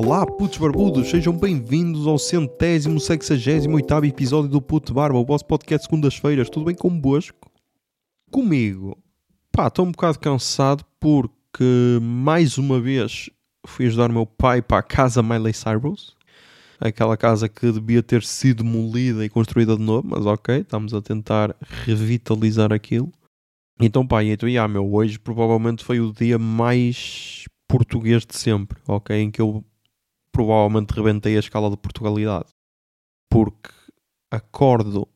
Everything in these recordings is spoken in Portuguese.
Olá, putos barbudos, sejam bem-vindos ao centésimo, sexagésimo oitavo episódio do Puto Barba, o vosso podcast segundas-feiras. Tudo bem convosco? Comigo? Pá, estou um bocado cansado porque, mais uma vez, fui ajudar o meu pai para a casa Miley Cyrus. Aquela casa que devia ter sido demolida e construída de novo, mas ok, estamos a tentar revitalizar aquilo. Então, pá, então, yeah, meu, hoje provavelmente foi o dia mais português de sempre, ok? Em que eu provavelmente rebentei a escala de Portugalidade. Porque acordo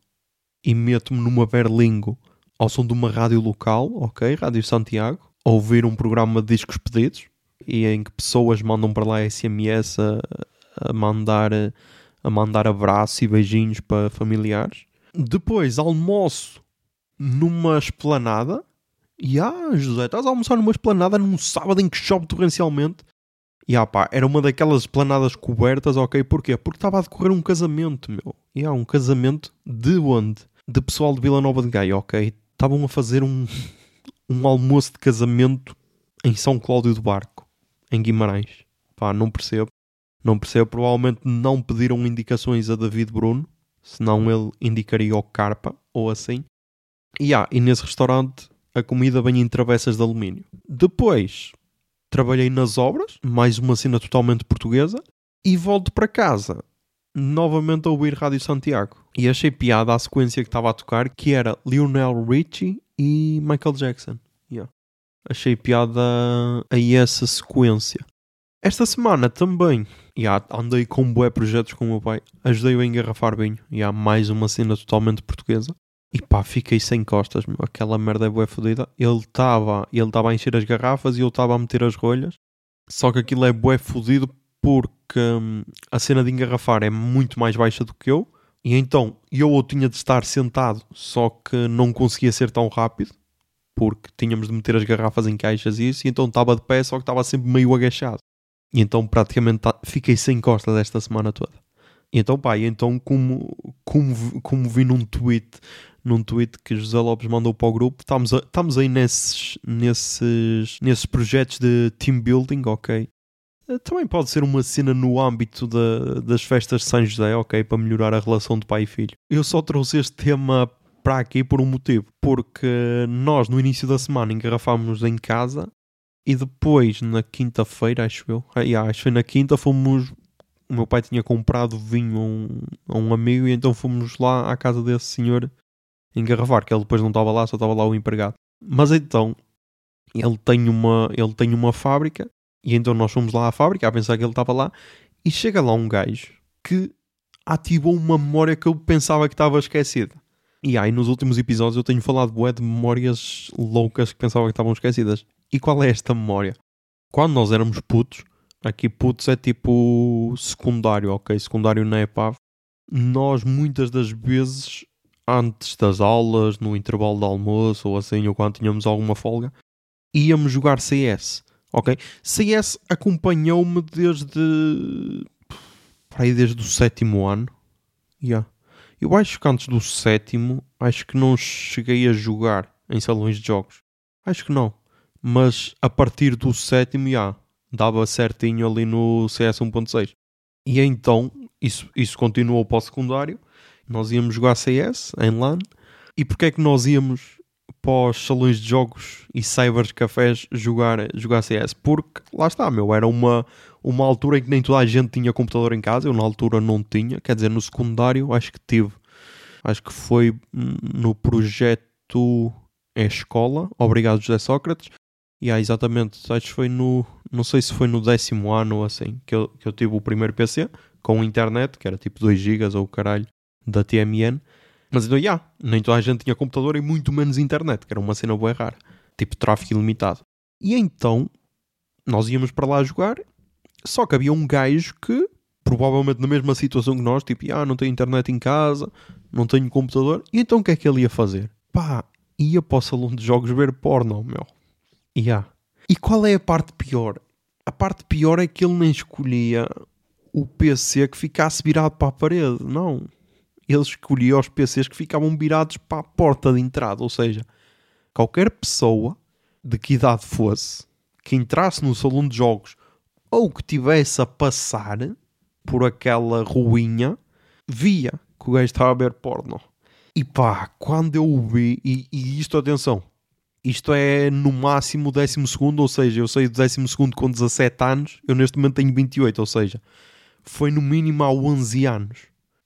e meto-me numa berlingo ao som de uma rádio local, ok? Rádio Santiago, a ouvir um programa de discos pedidos e em que pessoas mandam para lá SMS a, a mandar a mandar abraços e beijinhos para familiares. Depois almoço numa esplanada. E ah, José, estás a almoçar numa esplanada num sábado em que chove torrencialmente. E ah pá, era uma daquelas esplanadas cobertas, ok? Porquê? Porque estava a decorrer um casamento, meu. E ah, um casamento de onde? De pessoal de Vila Nova de Gaia, ok? Estavam a fazer um, um almoço de casamento em São Cláudio do Barco, em Guimarães. Pá, não percebo. Não percebo. Provavelmente não pediram indicações a David Bruno, senão ele indicaria o Carpa, ou assim. E, ah, e nesse restaurante a comida vem em travessas de alumínio. Depois trabalhei nas obras, mais uma cena totalmente portuguesa, e volto para casa novamente a ouvir Rádio Santiago. E achei piada a sequência que estava a tocar, que era Lionel Richie e Michael Jackson. Yeah. Achei piada a essa sequência. Esta semana também yeah, andei com bué projetos com o meu pai. Ajudei-o a engarrafar vinho. E yeah, mais uma cena totalmente portuguesa. E pá, fiquei sem costas, meu. aquela merda é bué fodida. Ele estava ele estava a encher as garrafas e eu estava a meter as rolhas. Só que aquilo é bué fodido porque hum, a cena de engarrafar é muito mais baixa do que eu. E então eu ou tinha de estar sentado, só que não conseguia ser tão rápido. Porque tínhamos de meter as garrafas em caixas e isso. E então estava de pé, só que estava sempre meio agachado. E então praticamente fiquei sem costas esta semana toda. E então pá, e então como, como, como vi num tweet num tweet que José Lopes mandou para o grupo. Estamos, a, estamos aí nesses, nesses, nesses projetos de team building, ok? Eh, também pode ser uma cena no âmbito da, das festas de São José, ok? Para melhorar a relação de pai e filho. Eu só trouxe este tema para aqui por um motivo. Porque nós, no início da semana, engarrafámos em casa e depois, na quinta-feira, acho eu, ah, acho que na quinta, fomos. O meu pai tinha comprado vinho a um, a um amigo e então fomos lá à casa desse senhor engarrafar, que ele depois não estava lá, só estava lá o empregado. Mas então, ele tem uma, ele tem uma fábrica, e então nós fomos lá à fábrica a pensar que ele estava lá, e chega lá um gajo que ativou uma memória que eu pensava que estava esquecida. E aí, nos últimos episódios eu tenho falado bué de memórias loucas que pensava que estavam esquecidas. E qual é esta memória? Quando nós éramos putos, aqui putos é tipo secundário, ok? Secundário na EPAV. Nós muitas das vezes antes das aulas, no intervalo de almoço ou assim, ou quando tínhamos alguma folga, íamos jogar CS. Ok? CS acompanhou-me desde. aí, desde o sétimo ano. Yeah. Eu acho que antes do sétimo, acho que não cheguei a jogar em salões de jogos. Acho que não. Mas a partir do sétimo, já. Dava certinho ali no CS 1.6. E então, isso, isso continuou para o secundário nós íamos jogar CS em LAN. E porquê é que nós íamos para os salões de jogos e cybercafés jogar, jogar CS? Porque lá está, meu, era uma, uma altura em que nem toda a gente tinha computador em casa. Eu na altura não tinha, quer dizer, no secundário acho que tive. Acho que foi no projeto É Escola. Obrigado, José Sócrates. E yeah, exatamente, acho que foi no. Não sei se foi no décimo ano assim que eu, que eu tive o primeiro PC com internet, que era tipo 2 GB ou caralho da TMN. Mas então, já, yeah, nem toda a gente tinha computador e muito menos internet, que era uma cena boa rara. Tipo tráfego ilimitado. E então, nós íamos para lá jogar, só que havia um gajo que, provavelmente na mesma situação que nós, tipo, ah, não tenho internet em casa, não tenho computador, e então o que é que ele ia fazer? Pá, ia para o salão de jogos ver porno, meu. Yeah. E qual é a parte pior? A parte pior é que ele nem escolhia o PC que ficasse virado para a parede, não ele escolhia os PCs que ficavam virados para a porta de entrada. Ou seja, qualquer pessoa de que idade fosse que entrasse no salão de jogos ou que tivesse a passar por aquela ruinha, via que o gajo estava a ver porno. E pá, quando eu o vi, e, e isto, atenção, isto é no máximo o décimo segundo, ou seja, eu saí do décimo segundo com 17 anos, eu neste momento tenho 28, ou seja, foi no mínimo há 11 anos.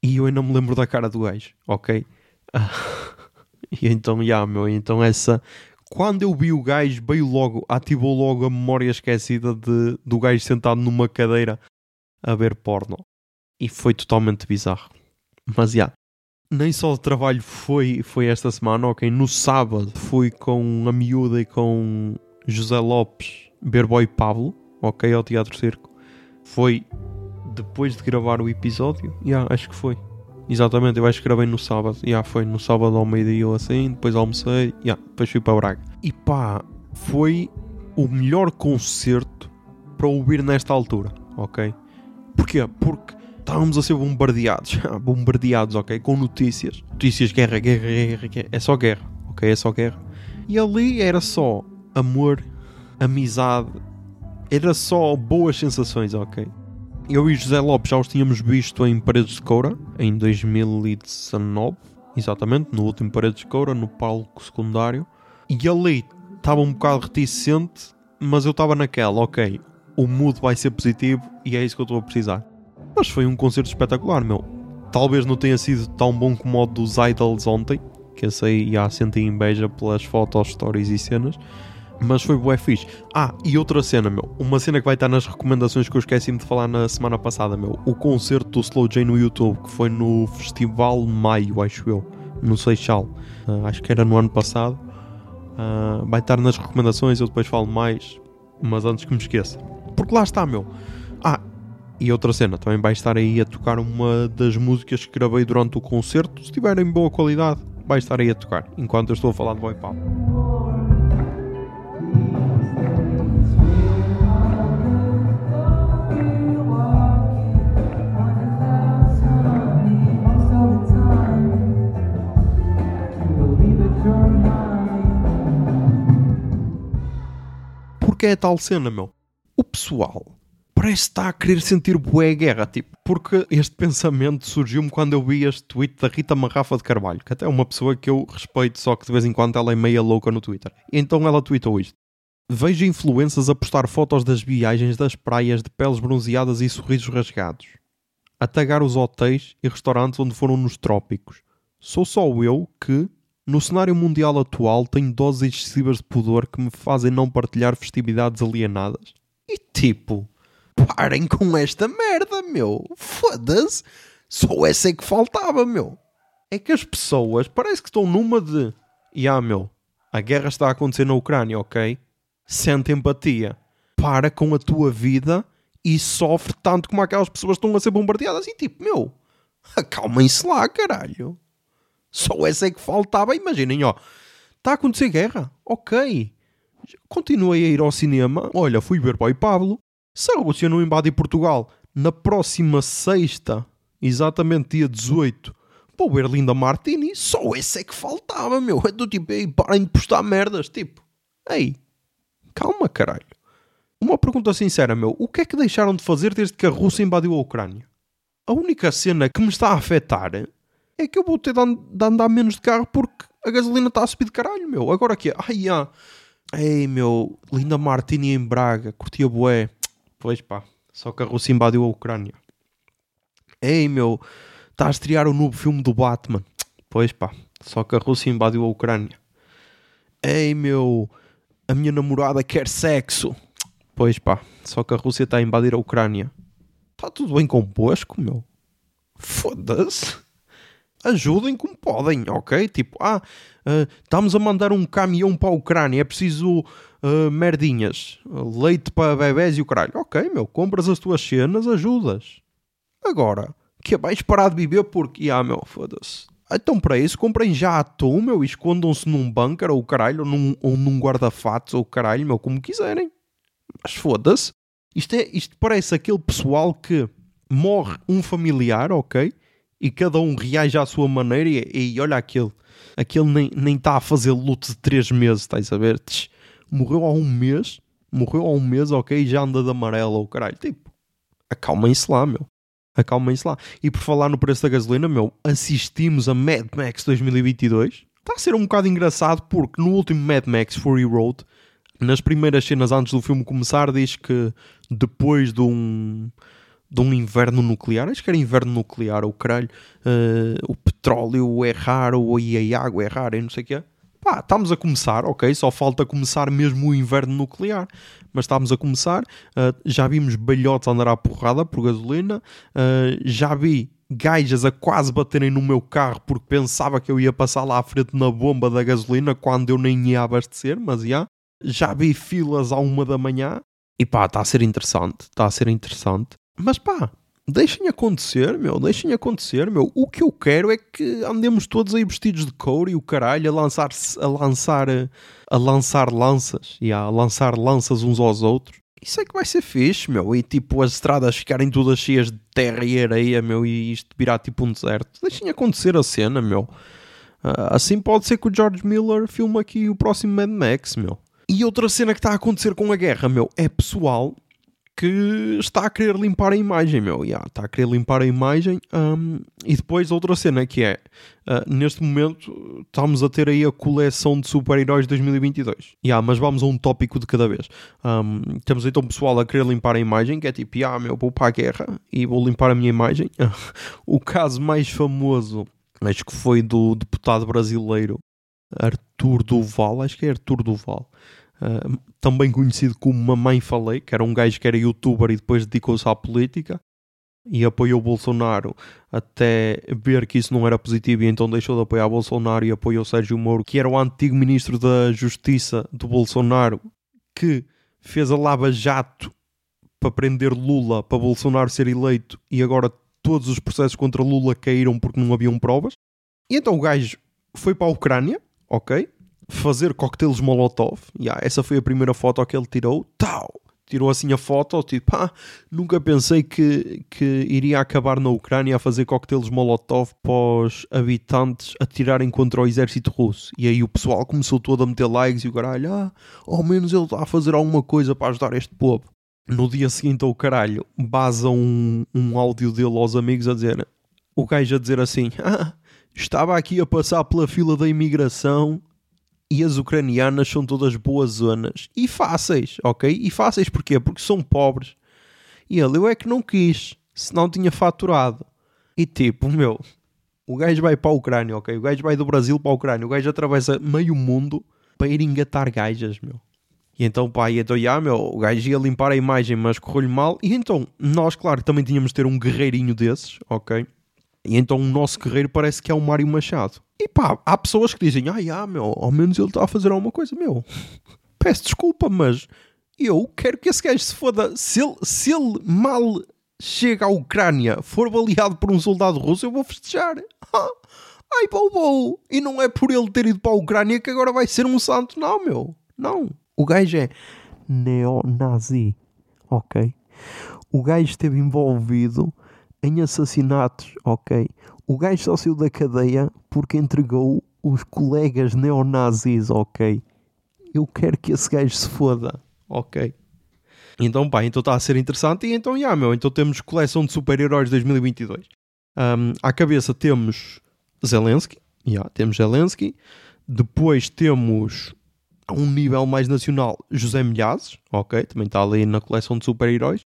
E eu ainda me lembro da cara do gajo, ok? e então, já, yeah, meu, então essa... Quando eu vi o gajo, veio logo, ativou logo a memória esquecida de, do gajo sentado numa cadeira a ver porno. E foi totalmente bizarro. Mas, já, yeah, nem só o trabalho foi, foi esta semana, ok? No sábado fui com a miúda e com José Lopes, Berboy Pablo, ok? Ao Teatro Circo. Foi depois de gravar o episódio? Yeah, acho que foi. Exatamente, eu acho que gravei no sábado. Yeah, foi no sábado ao meio-dia ou assim, depois almocei, yeah, depois fui para Braga. E pá, foi o melhor concerto para ouvir nesta altura, ok? Porquê? Porque estávamos a ser bombardeados, bombardeados, ok? Com notícias. Notícias, guerra, guerra, guerra, guerra. É só guerra, ok? É só guerra. E ali era só amor, amizade, era só boas sensações, ok? Eu e José Lopes já os tínhamos visto em Paredes de Coura, em 2019, exatamente, no último Paredes de Coura, no palco secundário. E ali estava um bocado reticente, mas eu estava naquela, ok, o mood vai ser positivo e é isso que eu estou a precisar. Mas foi um concerto espetacular, meu. Talvez não tenha sido tão bom como o dos Idols ontem, que eu sei já senti inveja pelas fotos, stories e cenas. Mas foi bué fixe. Ah, e outra cena, meu. Uma cena que vai estar nas recomendações que eu esqueci-me de falar na semana passada, meu. O concerto do Slow J no YouTube, que foi no Festival Maio, acho eu. No Seixal. Uh, acho que era no ano passado. Uh, vai estar nas recomendações, eu depois falo mais. Mas antes que me esqueça. Porque lá está, meu. Ah, e outra cena, também vai estar aí a tocar uma das músicas que gravei durante o concerto. Se tiver em boa qualidade, vai estar aí a tocar. Enquanto eu estou a falar de Boy Pop. Porque é tal cena, meu. O pessoal parece estar a querer sentir bué guerra, tipo, porque este pensamento surgiu-me quando eu vi este tweet da Rita Marrafa de Carvalho, que até é uma pessoa que eu respeito, só que de vez em quando ela é meia louca no Twitter. Então ela tweetou isto. Vejo influências a postar fotos das viagens das praias de peles bronzeadas e sorrisos rasgados. A tagar os hotéis e restaurantes onde foram nos trópicos. Sou só eu que, no cenário mundial atual, tenho doses excessivas de pudor que me fazem não partilhar festividades alienadas. E tipo, parem com esta merda, meu. Foda-se. Só essa é que faltava, meu. É que as pessoas parece que estão numa de. E ah, meu, a guerra está a acontecer na Ucrânia, ok? Sente empatia. Para com a tua vida e sofre tanto como aquelas pessoas estão a ser bombardeadas. E tipo, meu, acalmem-se lá, caralho. Só essa é que faltava. Imaginem, ó, está a acontecer guerra, ok. Continuei a ir ao cinema. Olha, fui ver Pai Pablo. Se a Rússia não invade Portugal na próxima sexta, exatamente dia 18, vou ver Linda Martini. Só esse é que faltava, meu. É do tipo, ei, parem de postar merdas. Tipo, ei, calma, caralho. Uma pergunta sincera, meu. O que é que deixaram de fazer desde que a Rússia invadiu a Ucrânia? A única cena que me está a afetar é que eu vou ter de, andar menos de carro porque a gasolina está a subir de caralho, meu. Agora aqui, ai, ah, ei, meu, Linda Martini em Braga, curtia bué. Pois pá, só que a Rússia invadiu a Ucrânia. Ei meu, está a estrear o novo filme do Batman. Pois pá, só que a Rússia invadiu a Ucrânia. Ei meu, a minha namorada quer sexo. Pois pá, só que a Rússia está a invadir a Ucrânia. Está tudo bem convosco, meu? Foda-se. Ajudem como podem, ok? Tipo, ah, uh, estamos a mandar um caminhão para a Ucrânia, é preciso uh, merdinhas, leite para bebés e o caralho. Ok, meu, compras as tuas cenas, ajudas. Agora, que vais parar de viver porque, ah, meu, foda-se. Então, para isso, comprem já atum, meu, e escondam-se num bunker ou caralho, ou num, num guarda-fatos ou caralho, meu, como quiserem. Mas foda-se. Isto, é, isto parece aquele pessoal que morre um familiar, ok? E cada um reage à sua maneira e, e olha aquele. Aquele nem está a fazer luto de 3 meses, estás a ver? Tch, morreu há um mês, morreu há um mês, ok, e já anda de amarelo, o caralho. Tipo, acalmem-se lá, meu. Acalmem-se lá. E por falar no preço da gasolina, meu, assistimos a Mad Max 2022. Está a ser um bocado engraçado porque no último Mad Max Fury Road, nas primeiras cenas antes do filme começar, diz que depois de um de um inverno nuclear, acho que era inverno nuclear, o caralho, uh, o petróleo é raro e a água é rara e não sei o quê. Pá, estamos a começar, ok, só falta começar mesmo o inverno nuclear, mas estamos a começar, uh, já vimos balhotes andar à porrada por gasolina, uh, já vi gajas a quase baterem no meu carro porque pensava que eu ia passar lá à frente na bomba da gasolina quando eu nem ia abastecer, mas já, já vi filas à uma da manhã, e pá, está a ser interessante, está a ser interessante. Mas pá, deixem acontecer, meu, deixem acontecer, meu. O que eu quero é que andemos todos aí vestidos de couro e o caralho a lançar a lançar a lançar lanças e a lançar lanças uns aos outros. Isso é que vai ser fixe, meu. E tipo, as estradas ficarem todas cheias de terra e areia, meu, e isto virar tipo um deserto. Deixem acontecer a cena, meu. Uh, assim pode ser que o George Miller filme aqui o próximo Mad Max, meu. E outra cena que está a acontecer com a guerra, meu, é pessoal que está a querer limpar a imagem, meu. Yeah, está a querer limpar a imagem. Um, e depois outra cena que é, uh, neste momento estamos a ter aí a coleção de super-heróis 2022. Yeah, mas vamos a um tópico de cada vez. Um, temos então pessoal a querer limpar a imagem, que é tipo, yeah, meu, vou para a guerra e vou limpar a minha imagem. o caso mais famoso, acho que foi do deputado brasileiro Arthur Duval, acho que é Arthur Duval. Uh, também conhecido como Mamãe Falei, que era um gajo que era youtuber e depois dedicou-se à política e apoiou Bolsonaro até ver que isso não era positivo e então deixou de apoiar Bolsonaro e apoiou Sérgio Moro, que era o antigo ministro da Justiça do Bolsonaro, que fez a lava-jato para prender Lula, para Bolsonaro ser eleito e agora todos os processos contra Lula caíram porque não haviam provas. E então o gajo foi para a Ucrânia, ok? Fazer coquetéis Molotov. Yeah, essa foi a primeira foto que ele tirou. Tal! Tirou assim a foto, tipo, ah, nunca pensei que, que iria acabar na Ucrânia a fazer coquetéis Molotov os habitantes atirarem contra o exército russo. E aí o pessoal começou todo a meter likes e o caralho, ah, ao menos ele está a fazer alguma coisa para ajudar este povo. No dia seguinte, o caralho, baza um, um áudio dele aos amigos a dizer, o gajo a dizer assim, ah, estava aqui a passar pela fila da imigração e as ucranianas são todas boas zonas e fáceis, ok? E fáceis porquê? Porque são pobres. E ele, eu é que não quis, senão tinha faturado. E tipo, meu, o gajo vai para a Ucrânia, ok? O gajo vai do Brasil para a Ucrânia, o gajo atravessa meio mundo para ir engatar gajas, meu. E então, pá, e então, já, meu, o gajo ia limpar a imagem, mas correu-lhe mal. E então, nós, claro, também tínhamos de ter um guerreirinho desses, ok? E então o nosso guerreiro parece que é o Mário Machado. E pá, há pessoas que dizem, ah, meu, ao menos ele está a fazer alguma coisa, meu. Peço desculpa, mas eu quero que esse gajo se foda. Se ele, se ele mal chega à Ucrânia, for baleado por um soldado russo, eu vou festejar. Ai, bom, bom. E não é por ele ter ido para a Ucrânia que agora vai ser um santo, não, meu. Não. O gajo é neonazi, ok? O gajo esteve envolvido em assassinatos, ok? O gajo só saiu da cadeia porque entregou os colegas neonazis, ok? Eu quero que esse gajo se foda, ok? Então, pá, então está a ser interessante. E então, já, meu, então temos coleção de super-heróis 2022. Um, à cabeça temos Zelensky, já, temos Zelensky. Depois temos, a um nível mais nacional, José Milhazes, ok? Também está ali na coleção de super-heróis.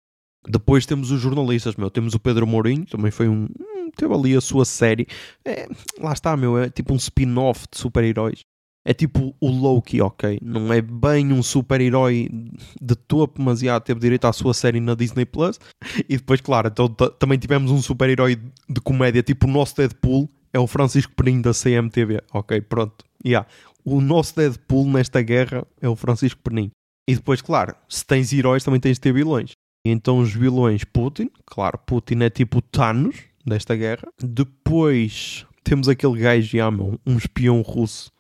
Depois temos os jornalistas, meu. Temos o Pedro Mourinho, também foi um. Teve ali a sua série. É, lá está, meu. É tipo um spin-off de super-heróis. É tipo o Loki, ok? Não é bem um super-herói de topo, mas já teve direito à sua série na Disney Plus. E depois, claro, então, também tivemos um super-herói de comédia, tipo o nosso Deadpool, é o Francisco Peninho da CMTV, ok? Pronto, yeah. O nosso Deadpool nesta guerra é o Francisco Peninho. E depois, claro, se tens heróis, também tens de ter vilões. Então os vilões Putin, claro, Putin é tipo Thanos desta guerra. Depois temos aquele gajo, meu, um espião russo.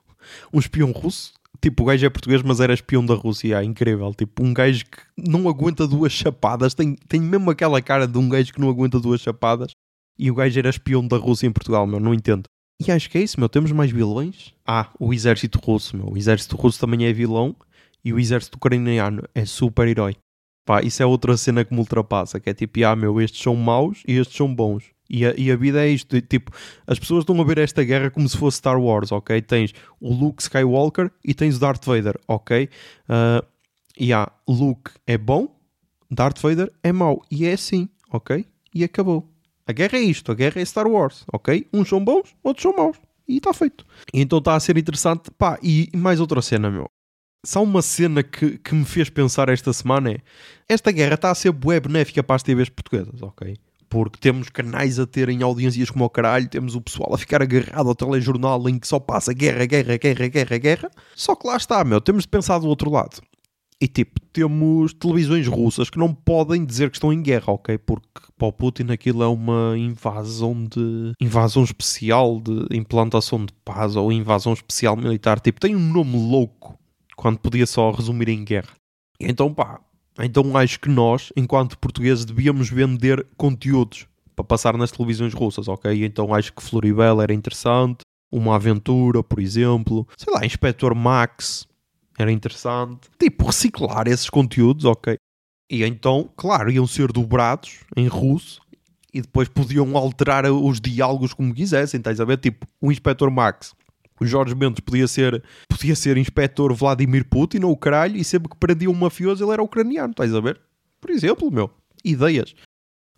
Um espião russo? Tipo, o gajo é português, mas era espião da Rússia, ah, incrível. Tipo, um gajo que não aguenta duas chapadas. Tem, tem mesmo aquela cara de um gajo que não aguenta duas chapadas. E o gajo era espião da Rússia em Portugal, meu, não entendo. E acho que é isso, meu. Temos mais vilões? Ah, o exército russo, meu. O exército russo também é vilão. e o exército ucraniano é super-herói. Pá, isso é outra cena que me ultrapassa, que é tipo, ah meu, estes são maus e estes são bons. E a, e a vida é isto, tipo, as pessoas estão a ver esta guerra como se fosse Star Wars, ok? Tens o Luke Skywalker e tens o Darth Vader, ok? Uh, e yeah, Luke é bom, Darth Vader é mau. E é assim, ok? E acabou. A guerra é isto, a guerra é Star Wars, ok? Uns são bons, outros são maus. E está feito. E então está a ser interessante. Pá, e mais outra cena, meu. Só uma cena que, que me fez pensar esta semana é esta guerra está a ser bué benéfica para as TVs portuguesas, ok? Porque temos canais a terem audiências como o caralho, temos o pessoal a ficar agarrado ao telejornal em que só passa guerra, guerra, guerra, guerra, guerra. Só que lá está, meu, temos de pensar do outro lado. E tipo, temos televisões russas que não podem dizer que estão em guerra, ok? Porque para o Putin aquilo é uma invasão de. invasão especial de implantação de paz ou invasão especial militar. Tipo, tem um nome louco quando podia só resumir em guerra. Então pá, então acho que nós, enquanto portugueses, devíamos vender conteúdos para passar nas televisões russas, ok? Então acho que Floribela era interessante, uma aventura, por exemplo, sei lá, Inspector Max era interessante. Tipo, reciclar esses conteúdos, ok? E então, claro, iam ser dobrados em russo e depois podiam alterar os diálogos como quisessem, estás a ver? Tipo, o Inspector Max. O Jorge Mendes podia ser, podia ser inspetor Vladimir Putin ou o caralho, e sempre que prendia um mafioso ele era ucraniano, estás a ver? Por exemplo, meu, ideias.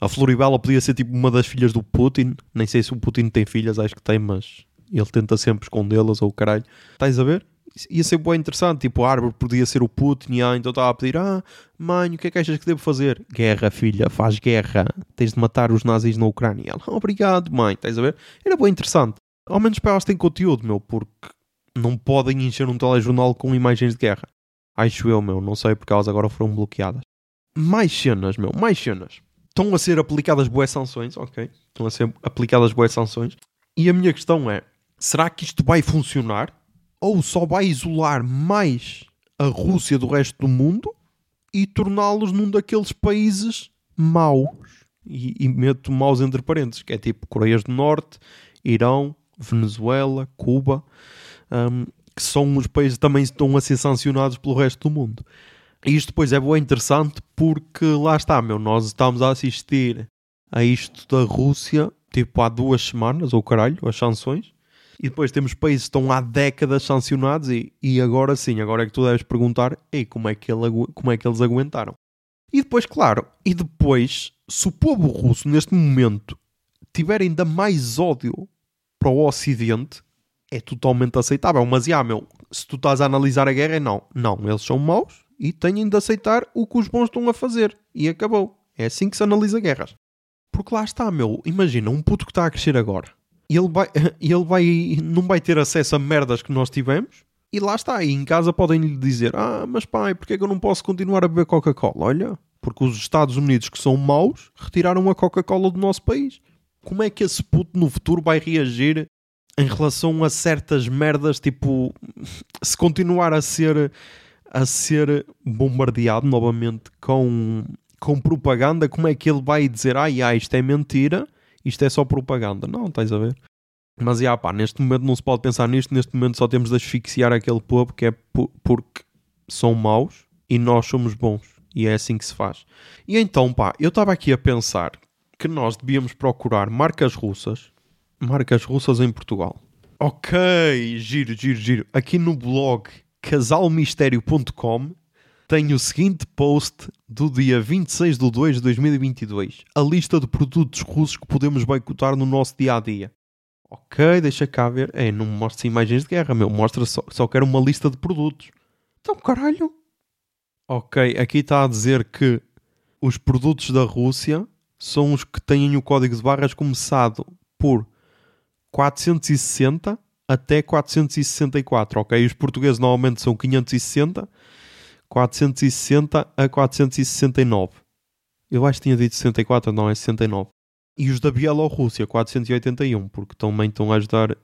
A Floribela podia ser tipo uma das filhas do Putin, nem sei se o Putin tem filhas, acho que tem, mas ele tenta sempre escondê-las ou o caralho. Estás a ver? ia ser bem interessante. Tipo, a árvore podia ser o Putin, ah, então estava a pedir: Ah, mãe, o que é que achas que devo fazer? Guerra, filha, faz guerra. Tens de matar os nazis na Ucrânia. Ela, obrigado, mãe, estás a ver? Era bem interessante. Ao menos para elas têm conteúdo, meu, porque não podem encher um telejornal com imagens de guerra. Acho eu, meu, não sei porque elas agora foram bloqueadas. Mais cenas, meu, mais cenas. Estão a ser aplicadas boas sanções, ok? Estão a ser aplicadas boas sanções. E a minha questão é: será que isto vai funcionar? ou só vai isolar mais a Rússia do resto do mundo e torná-los num daqueles países maus. E, e meto maus entre parênteses, que é tipo Coreias do Norte, Irão, Venezuela, Cuba, um, que são os países que também estão a ser sancionados pelo resto do mundo. E isto depois é bem interessante porque lá está, meu, nós estamos a assistir a isto da Rússia, tipo há duas semanas, ou caralho, as sanções, e depois temos países que estão há décadas sancionados e, e agora sim, agora é que tu deves perguntar ei, como, é que ele, como é que eles aguentaram. E depois, claro, e depois, se o povo russo neste momento tiver ainda mais ódio para o Ocidente, é totalmente aceitável. Mas, já, meu, se tu estás a analisar a guerra, é não. Não, eles são maus e têm de aceitar o que os bons estão a fazer. E acabou. É assim que se analisa guerras. Porque lá está, meu. Imagina, um puto que está a crescer agora ele vai, ele vai, não vai ter acesso a merdas que nós tivemos. E lá está, e em casa podem lhe dizer: Ah, mas pai, porque é que eu não posso continuar a beber Coca-Cola? Olha, porque os Estados Unidos, que são maus, retiraram a Coca-Cola do nosso país. Como é que esse puto no futuro vai reagir em relação a certas merdas? Tipo, se continuar a ser, a ser bombardeado novamente com, com propaganda, como é que ele vai dizer: Ai, ai, isto é mentira? isto é só propaganda. Não, estás a ver? Mas, já, pá, neste momento não se pode pensar nisto. Neste momento só temos de asfixiar aquele povo que é porque são maus e nós somos bons. E é assim que se faz. E então, pá, eu estava aqui a pensar que nós devíamos procurar marcas russas, marcas russas em Portugal. Ok, giro, giro, giro. Aqui no blog casalmistério.com tenho o seguinte post do dia 26 de 2 de 2022. A lista de produtos russos que podemos boicotar no nosso dia a dia. Ok, deixa cá ver. É, não mostra imagens de guerra, meu. Mostra só, só quero uma lista de produtos. Então, caralho. Ok, aqui está a dizer que os produtos da Rússia são os que têm o código de barras começado por 460 até 464, ok? Os portugueses normalmente são 560 460 a 469. Eu acho que tinha dito 64, não, é 69. E os da Bielorrússia, 481, porque também estão a ajudar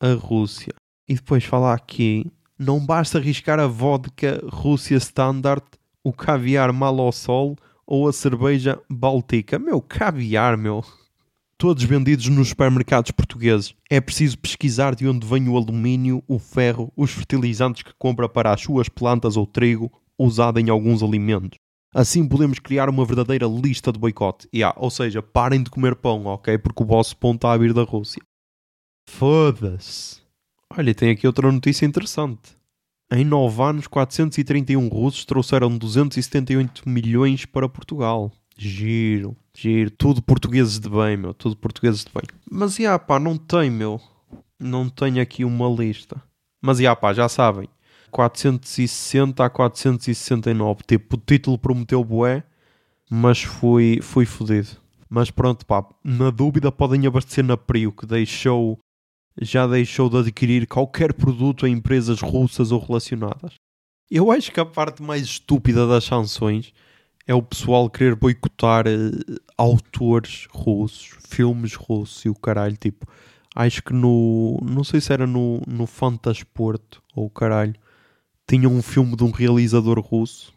a Rússia. E depois falar aqui, não basta arriscar a vodka Rússia Standard, o caviar Malosol ou a cerveja Baltica. Meu, caviar, meu. todos vendidos nos supermercados portugueses. É preciso pesquisar de onde vem o alumínio, o ferro, os fertilizantes que compra para as suas plantas ou trigo usado em alguns alimentos. Assim podemos criar uma verdadeira lista de boicote. Yeah, ou seja, parem de comer pão, ok? Porque o vosso pão está a vir da Rússia. Foda-se. Olha, tem aqui outra notícia interessante. Em 9 anos, 431 russos trouxeram 278 milhões para Portugal. Giro, giro. Tudo portugueses de bem, meu. Tudo portugueses de bem. Mas, já, pá, não tem, meu. Não tenho aqui uma lista. Mas, já, pá, já sabem. 460 a 469. Tipo, o título prometeu bué, mas fui, fui fodido. Mas pronto, pá, na dúvida podem abastecer na Prio, que deixou, já deixou de adquirir qualquer produto a empresas russas ou relacionadas. Eu acho que a parte mais estúpida das sanções é o pessoal querer boicotar uh, autores russos, filmes russos e o caralho, tipo, acho que no, não sei se era no, no Fantasporto ou o caralho, tinham um filme de um realizador russo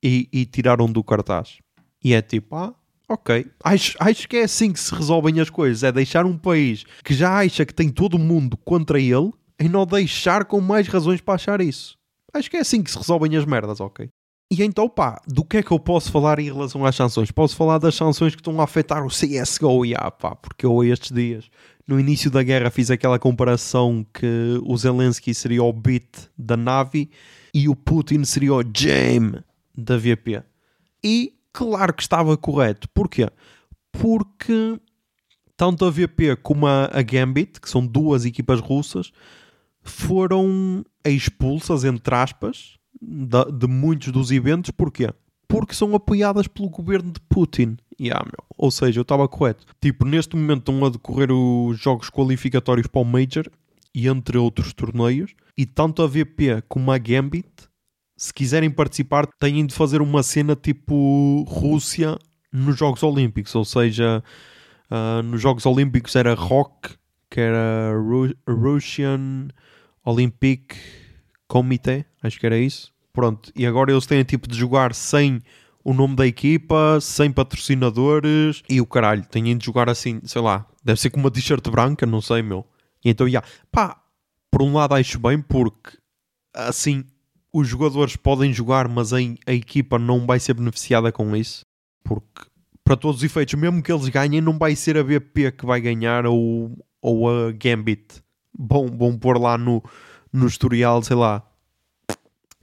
e, e tiraram do cartaz. E é tipo, ah, ok. Acho, acho que é assim que se resolvem as coisas. É deixar um país que já acha que tem todo o mundo contra ele e não deixar com mais razões para achar isso. Acho que é assim que se resolvem as merdas, ok? E então, pá, do que é que eu posso falar em relação às sanções? Posso falar das sanções que estão a afetar o CSGO, e ah, pá, porque eu estes dias, no início da guerra, fiz aquela comparação que o Zelensky seria o bit da Navi e o Putin seria o Jame da VP. E claro que estava correto. Porquê? Porque tanto a VP como a, Gambit, que são duas equipas russas, foram expulsas, entre aspas, de, de muitos dos eventos. Porquê? Porque são apoiadas pelo governo de Putin. Yeah, meu. Ou seja, eu estava correto. Tipo, neste momento estão a decorrer os jogos qualificatórios para o Major e entre outros torneios. E tanto a VP como a Gambit, se quiserem participar, têm de fazer uma cena tipo Rússia nos Jogos Olímpicos. Ou seja, uh, nos Jogos Olímpicos era ROC, que era Ru Russian Olympic Committee, acho que era isso. Pronto, e agora eles têm tipo de jogar sem o nome da equipa, sem patrocinadores e o caralho, têm de jogar assim, sei lá, deve ser com uma t-shirt branca, não sei, meu. E então, já, yeah. pá, por um lado acho bem porque assim os jogadores podem jogar, mas a, a equipa não vai ser beneficiada com isso. Porque, para todos os efeitos, mesmo que eles ganhem, não vai ser a BP que vai ganhar ou, ou a Gambit. Bom, vão pôr lá no, no historial, sei lá.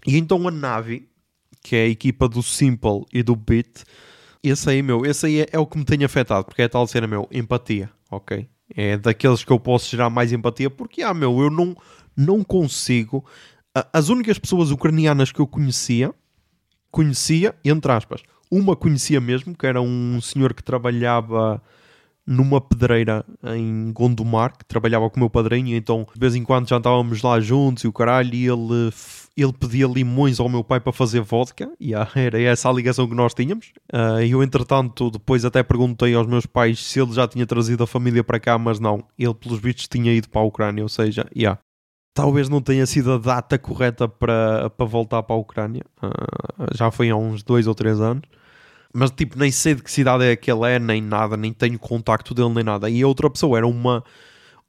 E então a Navi, que é a equipa do Simple e do Bit, esse aí, meu, esse aí é, é o que me tem afetado, porque é tal cena, meu, empatia, ok? É daqueles que eu posso gerar mais empatia, porque, ah, meu, eu não, não consigo. As únicas pessoas ucranianas que eu conhecia, conhecia, entre aspas, uma conhecia mesmo, que era um senhor que trabalhava numa pedreira em Gondomar, que trabalhava com o meu padrinho, então de vez em quando já lá juntos e o caralho, e ele ele pedia limões ao meu pai para fazer vodka, e era essa a ligação que nós tínhamos. Uh, eu, entretanto, depois até perguntei aos meus pais se ele já tinha trazido a família para cá, mas não, ele, pelos vistos, tinha ido para a Ucrânia, ou seja, yeah. Talvez não tenha sido a data correta para, para voltar para a Ucrânia, uh, já foi há uns dois ou três anos. Mas tipo, nem sei de que cidade é que ele é, nem nada, nem tenho contacto dele, nem nada. E a outra pessoa era uma,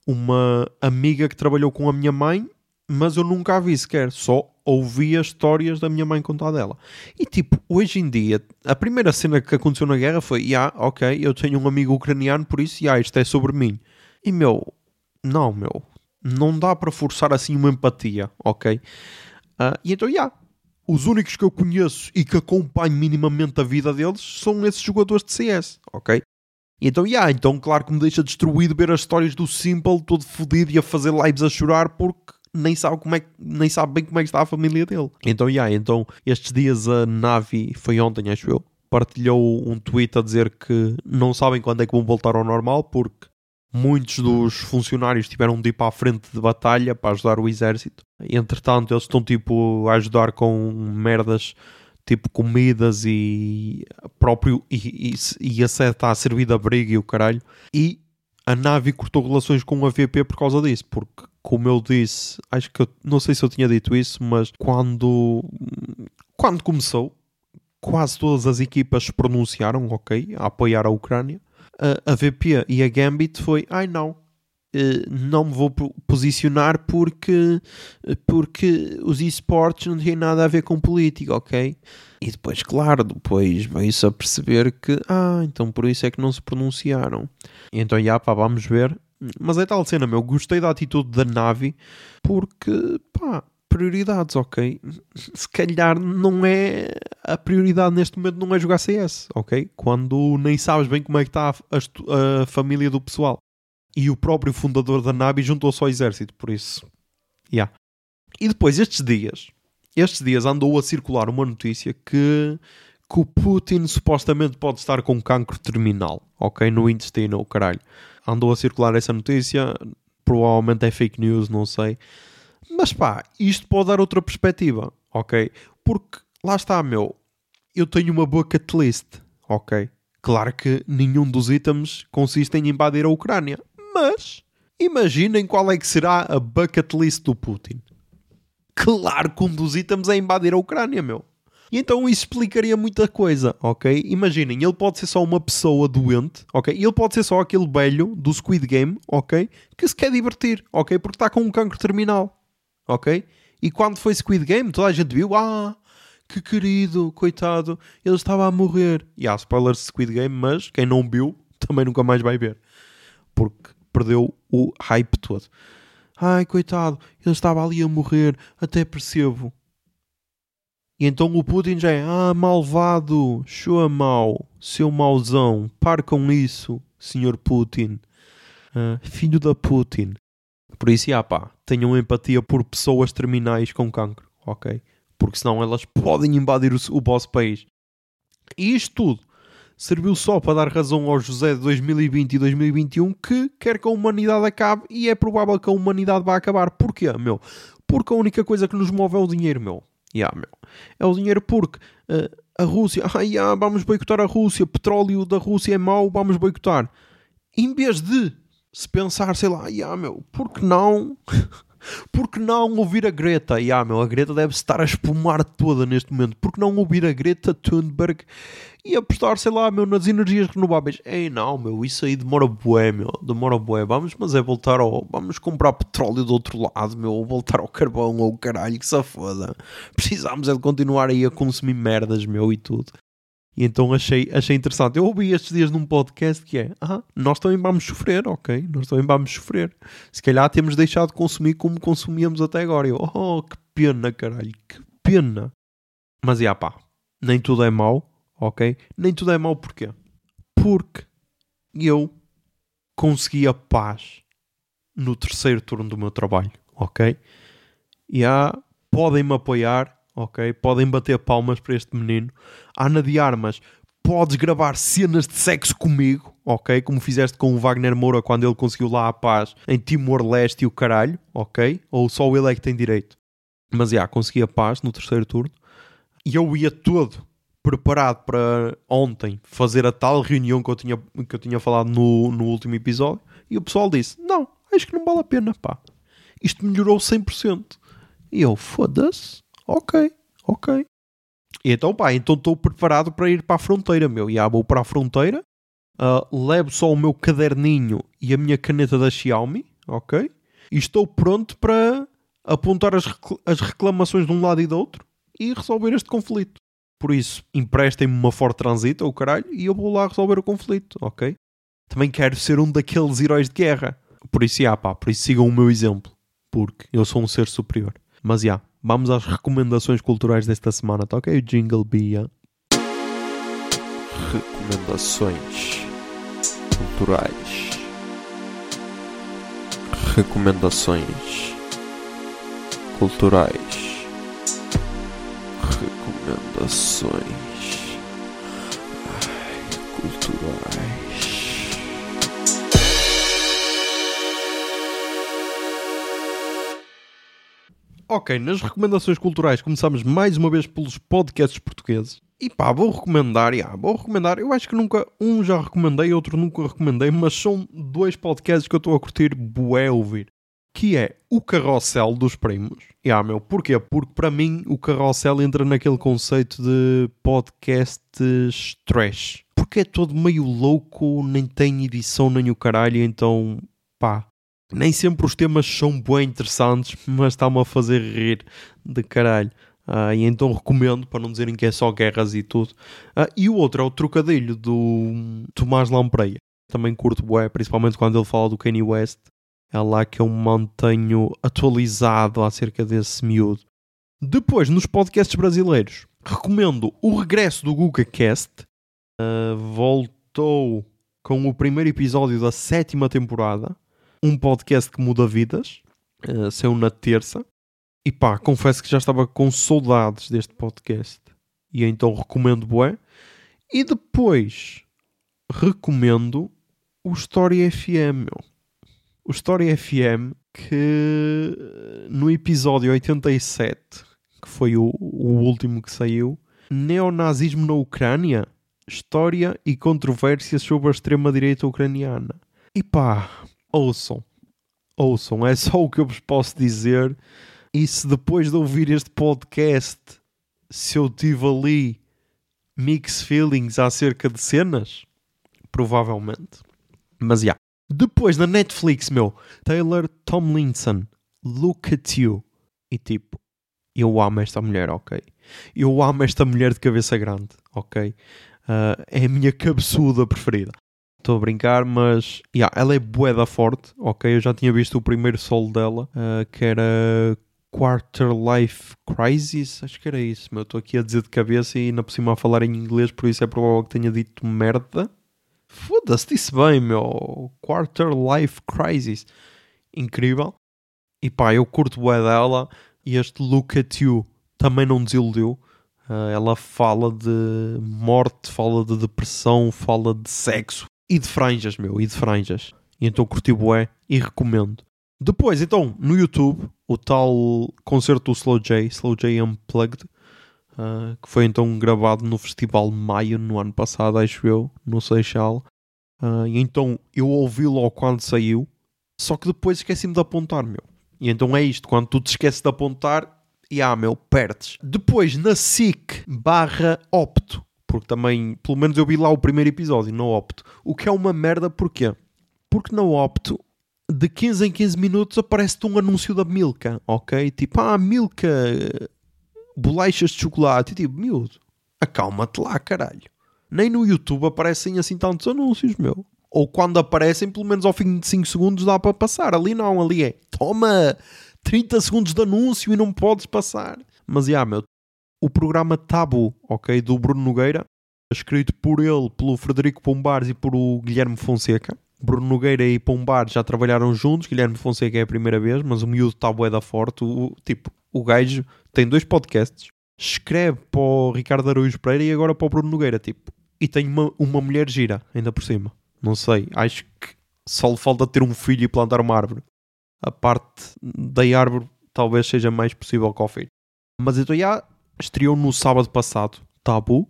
uma amiga que trabalhou com a minha mãe mas eu nunca a vi sequer, só ouvia histórias da minha mãe contar dela. E tipo, hoje em dia, a primeira cena que aconteceu na guerra foi: yeah, ok, eu tenho um amigo ucraniano, por isso, yeah, isto é sobre mim. E meu, não, meu, não dá para forçar assim uma empatia, ok? Uh, e então, yeah, os únicos que eu conheço e que acompanho minimamente a vida deles são esses jogadores de CS, ok? E então, yeah, então claro que me deixa destruído ver as histórias do Simple todo fodido e a fazer lives a chorar porque nem sabe, como é, nem sabe bem como é que está a família dele. Então, yeah, então estes dias a Navi, foi ontem acho eu, partilhou um tweet a dizer que não sabem quando é que vão voltar ao normal porque muitos dos funcionários tiveram de ir para a frente de batalha para ajudar o exército. Entretanto, eles estão tipo a ajudar com merdas tipo comidas e próprio e, e, e a servir de abrigo e o caralho. E a Navi cortou relações com a VP por causa disso, porque como eu disse, acho que eu, não sei se eu tinha dito isso, mas quando, quando começou, quase todas as equipas se pronunciaram, ok, a apoiar a Ucrânia. A, a VP e a Gambit foi, ai não, Uh, não me vou posicionar porque, porque os esportes não têm nada a ver com política, ok? E depois, claro, depois veio-se a perceber que, ah, então por isso é que não se pronunciaram. E então, já, pá, vamos ver. Mas é tal cena, meu, gostei da atitude da Navi porque, pá, prioridades, ok? Se calhar não é. A prioridade neste momento não é jogar CS, ok? Quando nem sabes bem como é que está a, a família do pessoal. E o próprio fundador da Navi juntou-se ao exército, por isso. Yeah. E depois, estes dias, estes dias andou a circular uma notícia que, que o Putin supostamente pode estar com cancro terminal, ok? No intestino, o caralho. Andou a circular essa notícia, provavelmente é fake news, não sei. Mas pá, isto pode dar outra perspectiva, ok? Porque lá está, meu, eu tenho uma bucket list, ok? Claro que nenhum dos itens consiste em invadir a Ucrânia, mas imaginem qual é que será a bucket list do Putin. Claro que um dos itens é invadir a Ucrânia, meu. E então isso explicaria muita coisa, ok? Imaginem, ele pode ser só uma pessoa doente, ok? Ele pode ser só aquele velho do Squid Game, ok? Que se quer divertir, ok? Porque está com um cancro terminal ok? E quando foi Squid Game, toda a gente viu, ah, que querido, coitado, ele estava a morrer. E há spoilers de Squid Game, mas quem não viu também nunca mais vai ver. Porque perdeu o hype todo. Ai, coitado, ele estava ali a morrer, até percebo. E então o Putin já é, ah, malvado, show mau, seu mauzão, pare com isso, senhor Putin. Uh, filho da Putin. Por isso, já pá, tenham empatia por pessoas terminais com cancro, ok? Porque senão elas podem invadir o, o vosso país. E isto tudo serviu só para dar razão ao José de 2020 e 2021 que quer que a humanidade acabe e é provável que a humanidade vá acabar. Porquê, meu? Porque a única coisa que nos move é o dinheiro, meu. Yeah, meu. É o dinheiro porque uh, a Rússia, ah, yeah, vamos boicotar a Rússia, petróleo da Rússia é mau, vamos boicotar. Em vez de se pensar, sei lá, yeah, meu, por que não? por que não ouvir a Greta? Yeah, meu, a Greta deve estar a espumar toda neste momento. Por que não ouvir a Greta Thunberg e apostar, sei lá, meu, nas energias renováveis? Ei, não, meu, isso aí demora bué, meu, demora bué. Vamos, mas é voltar ao... Vamos comprar petróleo do outro lado, meu, ou voltar ao carvão ou caralho, que se foda. Precisamos é de continuar aí a consumir merdas, meu, e tudo. E então achei, achei interessante. Eu ouvi estes dias num podcast que é: ah, nós também vamos sofrer, ok? Nós também vamos sofrer. Se calhar temos deixado de consumir como consumíamos até agora. Eu, oh, que pena, caralho, que pena. Mas, já pá, nem tudo é mau, ok? Nem tudo é mau porquê? Porque eu consegui a paz no terceiro turno do meu trabalho, ok? E há, podem-me apoiar ok? Podem bater palmas para este menino. Ana de Armas, podes gravar cenas de sexo comigo, ok? Como fizeste com o Wagner Moura quando ele conseguiu lá a paz em Timor-Leste e o caralho, ok? Ou só ele é que tem direito. Mas, já, yeah, consegui a paz no terceiro turno. E eu ia todo preparado para ontem fazer a tal reunião que eu tinha, que eu tinha falado no, no último episódio. E o pessoal disse, não, acho que não vale a pena, pá. Isto melhorou 100%. E eu, foda-se ok, ok. E então, pá, então estou preparado para ir para a fronteira, meu. E ah, vou para a fronteira, uh, levo só o meu caderninho e a minha caneta da Xiaomi, ok? E estou pronto para apontar as, as reclamações de um lado e do outro e resolver este conflito. Por isso, emprestem-me uma Ford Transit ou caralho e eu vou lá resolver o conflito, ok? Também quero ser um daqueles heróis de guerra. Por isso, já, pá, por isso sigam o meu exemplo. Porque eu sou um ser superior. Mas, já, Vamos às recomendações culturais desta semana, tá ok? Jingle Bia. Recomendações culturais. Recomendações culturais. Recomendações Ai, culturais. Ok, nas recomendações culturais começamos mais uma vez pelos podcasts portugueses. E pá, vou recomendar, yeah, vou recomendar. Eu acho que nunca, um já recomendei, outro nunca recomendei, mas são dois podcasts que eu estou a curtir bué ouvir. Que é o Carrossel dos Primos. Yeah, meu, porquê? Porque para mim o Carrossel entra naquele conceito de podcasts trash porque é todo meio louco, nem tem edição nem o caralho, então pá. Nem sempre os temas são bem interessantes, mas está-me a fazer rir de caralho. Uh, e então recomendo, para não dizerem que é só guerras e tudo. Uh, e o outro é o trocadilho do Tomás Lampreia. Também curto bué, principalmente quando ele fala do Kanye West. É lá que eu me mantenho atualizado acerca desse miúdo. Depois, nos podcasts brasileiros, recomendo o regresso do GugaCast. Uh, voltou com o primeiro episódio da sétima temporada. Um podcast que muda vidas. Uh, saiu na terça. E pá, confesso que já estava com saudades deste podcast. E então recomendo bué. E depois recomendo o Story FM, meu. O Story FM que no episódio 87, que foi o, o último que saiu, Neonazismo na Ucrânia, História e controvérsias sobre a extrema-direita ucraniana. E pá, ouçam. Ouçam, é só o que eu vos posso dizer e se depois de ouvir este podcast, se eu tive ali mixed feelings acerca de cenas, provavelmente. Mas já. Yeah. Depois na Netflix, meu, Taylor Tomlinson, Look at You. E tipo, eu amo esta mulher, ok? Eu amo esta mulher de cabeça grande, ok? Uh, é a minha cabeçuda preferida. Estou a brincar, mas yeah, ela é boeda forte, ok? Eu já tinha visto o primeiro solo dela, uh, que era Quarter Life Crisis, acho que era isso, meu. Estou aqui a dizer de cabeça e ainda por cima a falar em inglês, por isso é provável que tenha dito merda. Foda-se, disse bem, meu. Quarter Life Crisis. Incrível. E pá, eu curto bué dela e este Look at You também não desiludiu. Uh, ela fala de morte, fala de depressão, fala de sexo e de franjas, meu, e de franjas. E então curti bué e recomendo. Depois, então, no YouTube, o tal concerto do Slow J, Slow J Unplugged, uh, que foi então gravado no Festival Maio no ano passado, acho eu, no Seixal. Uh, e então eu ouvi logo quando saiu, só que depois esqueci-me de apontar, meu. E então é isto, quando tu te esqueces de apontar, e ah, meu, perdes. Depois na SIC barra Opto, porque também, pelo menos eu vi lá o primeiro episódio, no Opto. O que é uma merda, porquê? Porque no Opto de 15 em 15 minutos aparece-te um anúncio da Milka, ok? Tipo, ah, Milka, bolachas de chocolate. E tipo, miúdo, acalma-te lá, caralho. Nem no YouTube aparecem assim tantos anúncios, meu. Ou quando aparecem, pelo menos ao fim de 5 segundos dá para passar. Ali não, ali é, toma 30 segundos de anúncio e não podes passar. Mas, já, meu, o programa Tabu, ok, do Bruno Nogueira, escrito por ele, pelo Frederico Pombares e por o Guilherme Fonseca Bruno Nogueira e Pombar já trabalharam juntos, Guilherme Fonseca é a primeira vez, mas o miúdo está bué da forte. O, tipo, o gajo tem dois podcasts, escreve para o Ricardo Araújo Pereira e agora para o Bruno Nogueira, tipo, e tem uma, uma mulher gira, ainda por cima. Não sei, acho que só lhe falta ter um filho e plantar uma árvore. A parte da árvore talvez seja mais possível que ao filho. Mas então já estreou no sábado passado, Tabu,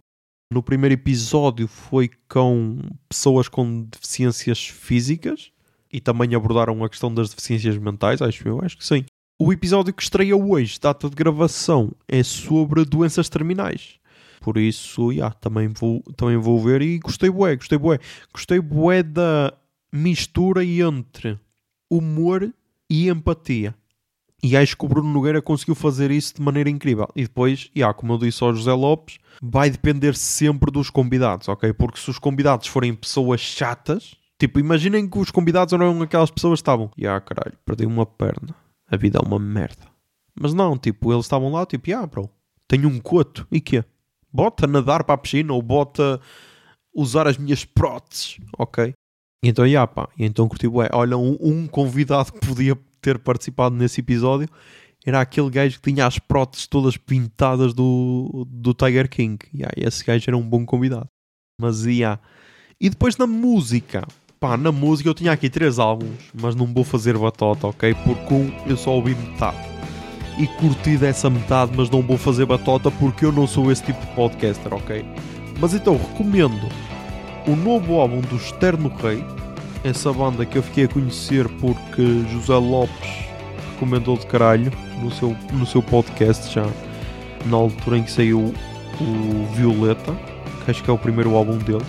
no primeiro episódio foi com pessoas com deficiências físicas e também abordaram a questão das deficiências mentais, acho eu, acho que sim. O episódio que estreia hoje, data de gravação, é sobre doenças terminais. Por isso, yeah, também, vou, também vou ver e gostei bué, gostei bué. Gostei bué da mistura entre humor e empatia. E acho que o Bruno Nogueira conseguiu fazer isso de maneira incrível. E depois, yeah, como eu disse ao José Lopes, vai depender sempre dos convidados, ok? Porque se os convidados forem pessoas chatas, tipo, imaginem que os convidados eram aquelas pessoas que estavam, e ah, caralho, perdi uma perna, a vida é uma merda. Mas não, tipo, eles estavam lá, tipo, ah, bro, tenho um coto, e quê? Bota nadar para a piscina ou bota usar as minhas próteses, ok? E então, yeah, pá, e então curti, ué, olha, um, um convidado que podia ter participado nesse episódio era aquele gajo que tinha as próteses todas pintadas do, do Tiger King. Yeah, esse gajo era um bom convidado. Mas yeah. E depois na música. Pá, na música eu tinha aqui três álbuns, mas não vou fazer batota, ok? Porque um eu só ouvi metade. E curti dessa metade, mas não vou fazer batota porque eu não sou esse tipo de podcaster, ok? Mas então recomendo o novo álbum do Externo Rei, essa banda que eu fiquei a conhecer porque José Lopes recomendou de caralho no seu, no seu podcast já na altura em que saiu o Violeta, que acho que é o primeiro álbum deles.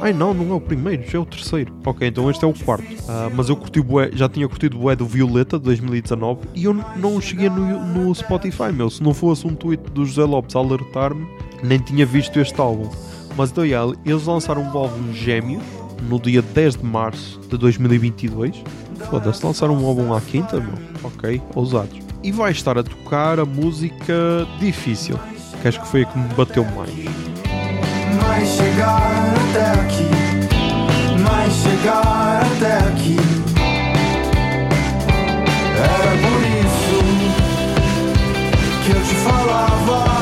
Ai não, não é o primeiro, já é o terceiro. Ok, então este é o quarto. Uh, mas eu curti bué, já tinha curtido o bué do Violeta de 2019 e eu não cheguei no, no Spotify, meu. Se não fosse um tweet do José Lopes a alertar-me, nem tinha visto este álbum. Mas então, yeah, eles lançaram um álbum Gêmeos no dia 10 de março de 2022. Foda-se, lançaram um álbum à quinta, meu. Ok, ousados. E vai estar a tocar a música Difícil, que acho que foi a que me bateu mais. Mas chegar até aqui, mas chegar até aqui. Era por isso que eu te falava.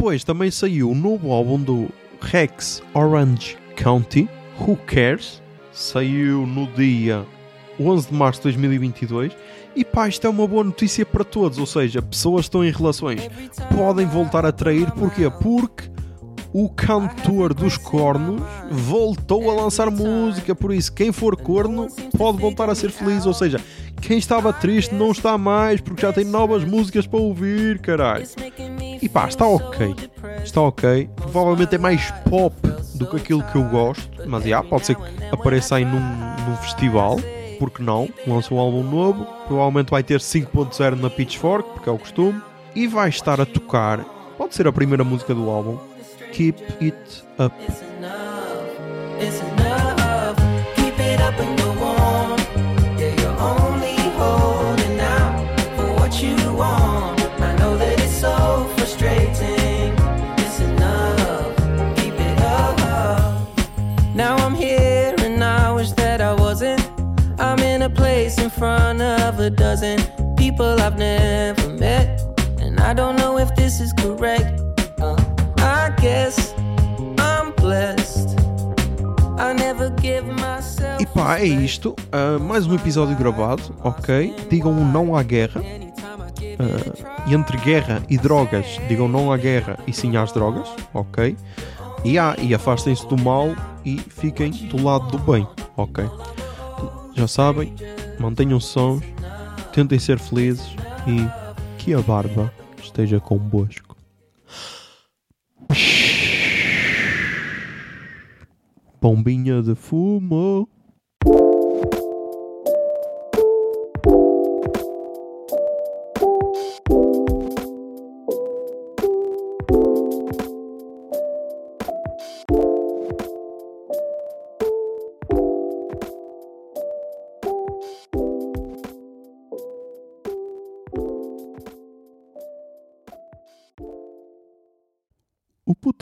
Depois também saiu o novo álbum do Rex Orange County, Who Cares? Saiu no dia 11 de março de 2022. E pá, isto é uma boa notícia para todos. Ou seja, pessoas que estão em relações podem voltar a trair. Porquê? Porque o cantor dos cornos voltou a lançar música. Por isso, quem for corno pode voltar a ser feliz. Ou seja, quem estava triste não está mais porque já tem novas músicas para ouvir, caralho. E pá, está ok. Está ok. Provavelmente é mais pop do que aquilo que eu gosto. Mas já, pode ser que apareça aí num, num festival. Porque não? Lança um álbum novo. Provavelmente vai ter 5.0 na Pitchfork, porque é o costume. E vai estar a tocar. Pode ser a primeira música do álbum. Keep It Up. It's enough. It's enough. A dozen people I've never met. And I don't know if this is correct. Uh, I guess I'm blessed. I never give myself. E pá, é isto. Ah, mais um episódio gravado, ok? Digam um não à guerra. E entre guerra e drogas, digam não à guerra e sim às drogas, ok? E, ah, e afastem-se do mal e fiquem do lado do bem, ok? Já sabem, mantenham sons, tentem ser felizes e que a barba esteja convosco. Bombinha de fumo.